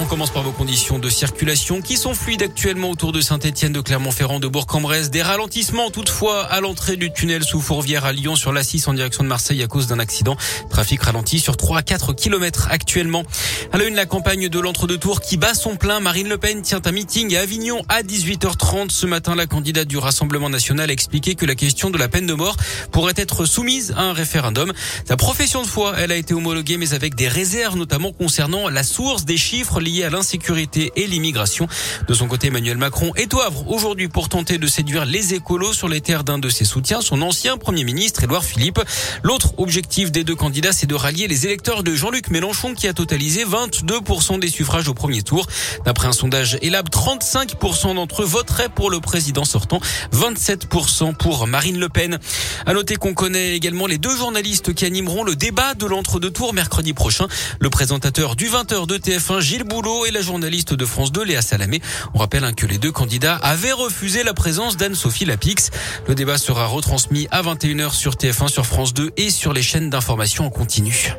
On commence par vos conditions de circulation qui sont fluides actuellement autour de Saint-Etienne, de Clermont-Ferrand, de Bourg-en-Bresse. Des ralentissements toutefois à l'entrée du tunnel sous Fourvière à Lyon sur la 6 en direction de Marseille à cause d'un accident. Trafic ralenti sur 3 à 4 kilomètres actuellement. À la une, la campagne de l'entre-deux-tours qui bat son plein. Marine Le Pen tient un meeting à Avignon à 18h30. Ce matin, la candidate du Rassemblement national a expliqué que la question de la peine de mort pourrait être soumise à un référendum. Sa profession de foi, elle a été homologuée mais avec des réserves notamment concernant la source des chiffres liés à l'insécurité et l'immigration. De son côté, Emmanuel Macron est au Havre aujourd'hui pour tenter de séduire les écolos sur les terres d'un de ses soutiens, son ancien Premier ministre, Édouard Philippe. L'autre objectif des deux candidats, c'est de rallier les électeurs de Jean-Luc Mélenchon qui a totalisé 22% des suffrages au premier tour. D'après un sondage Elab, 35% d'entre eux voteraient pour le président sortant, 27% pour Marine Le Pen. À noter qu'on connaît également les deux journalistes qui animeront le débat de l'entre-deux tours mercredi prochain. Le présentateur du 20h de TF1, Gilles Boulot, et la journaliste de France 2, Léa Salamé. On rappelle hein, que les deux candidats avaient refusé la présence d'Anne-Sophie Lapix. Le débat sera retransmis à 21h sur TF1, sur France 2 et sur les chaînes d'information en continu.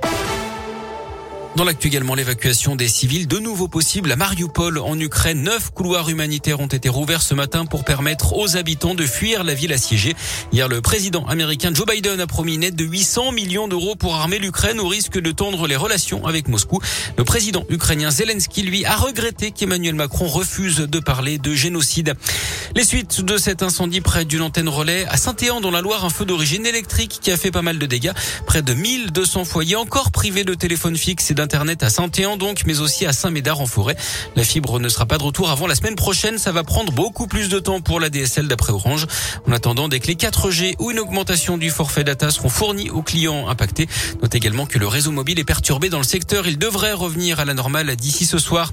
Dans l'actu également, l'évacuation des civils de nouveau possible à Mariupol en Ukraine. Neuf couloirs humanitaires ont été rouverts ce matin pour permettre aux habitants de fuir la ville assiégée. Hier, le président américain Joe Biden a promis une aide de 800 millions d'euros pour armer l'Ukraine au risque de tendre les relations avec Moscou. Le président ukrainien Zelensky, lui, a regretté qu'Emmanuel Macron refuse de parler de génocide. Les suites de cet incendie près d'une antenne relais à Saint-Éan dans la Loire, un feu d'origine électrique qui a fait pas mal de dégâts. Près de 1200 foyers encore privés de téléphone fixe et d'Internet à Saint-Éan donc, mais aussi à Saint-Médard en forêt. La fibre ne sera pas de retour avant la semaine prochaine. Ça va prendre beaucoup plus de temps pour la DSL d'après Orange. En attendant, des clés 4G ou une augmentation du forfait data seront fournies aux clients impactés. Note également que le réseau mobile est perturbé dans le secteur. Il devrait revenir à la normale d'ici ce soir.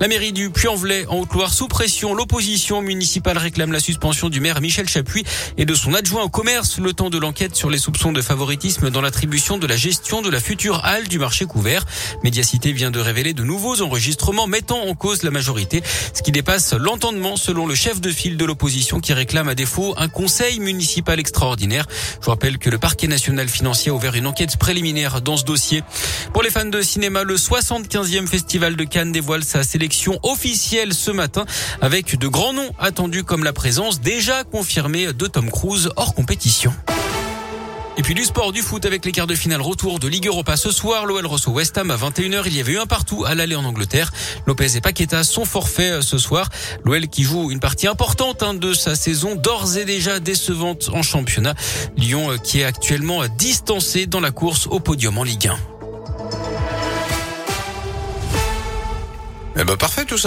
La mairie du Puy-en-Velay en Haute-Loire sous pression. L'opposition municipale réclame la suspension du maire Michel Chapuis et de son adjoint au commerce le temps de l'enquête sur les soupçons de favoritisme dans l'attribution de la gestion de la future halle du marché couvert. Médiacité vient de révéler de nouveaux enregistrements mettant en cause la majorité, ce qui dépasse l'entendement selon le chef de file de l'opposition qui réclame à défaut un conseil municipal extraordinaire. Je vous rappelle que le parquet national financier a ouvert une enquête préliminaire dans ce dossier. Pour les fans de cinéma, le 75e festival de Cannes dévoile sa sélection officielle ce matin avec de grands noms attendus comme la présence déjà confirmée de Tom Cruise hors compétition. Et puis du sport, du foot avec les quarts de finale retour de Ligue Europa ce soir. L'OL reçoit West Ham à 21h. Il y avait eu un partout à l'aller en Angleterre. Lopez et Paqueta sont forfaits ce soir. L'OL qui joue une partie importante hein, de sa saison d'ores et déjà décevante en championnat. Lyon euh, qui est actuellement distancé dans la course au podium en Ligue 1. Eh ben parfait tout ça.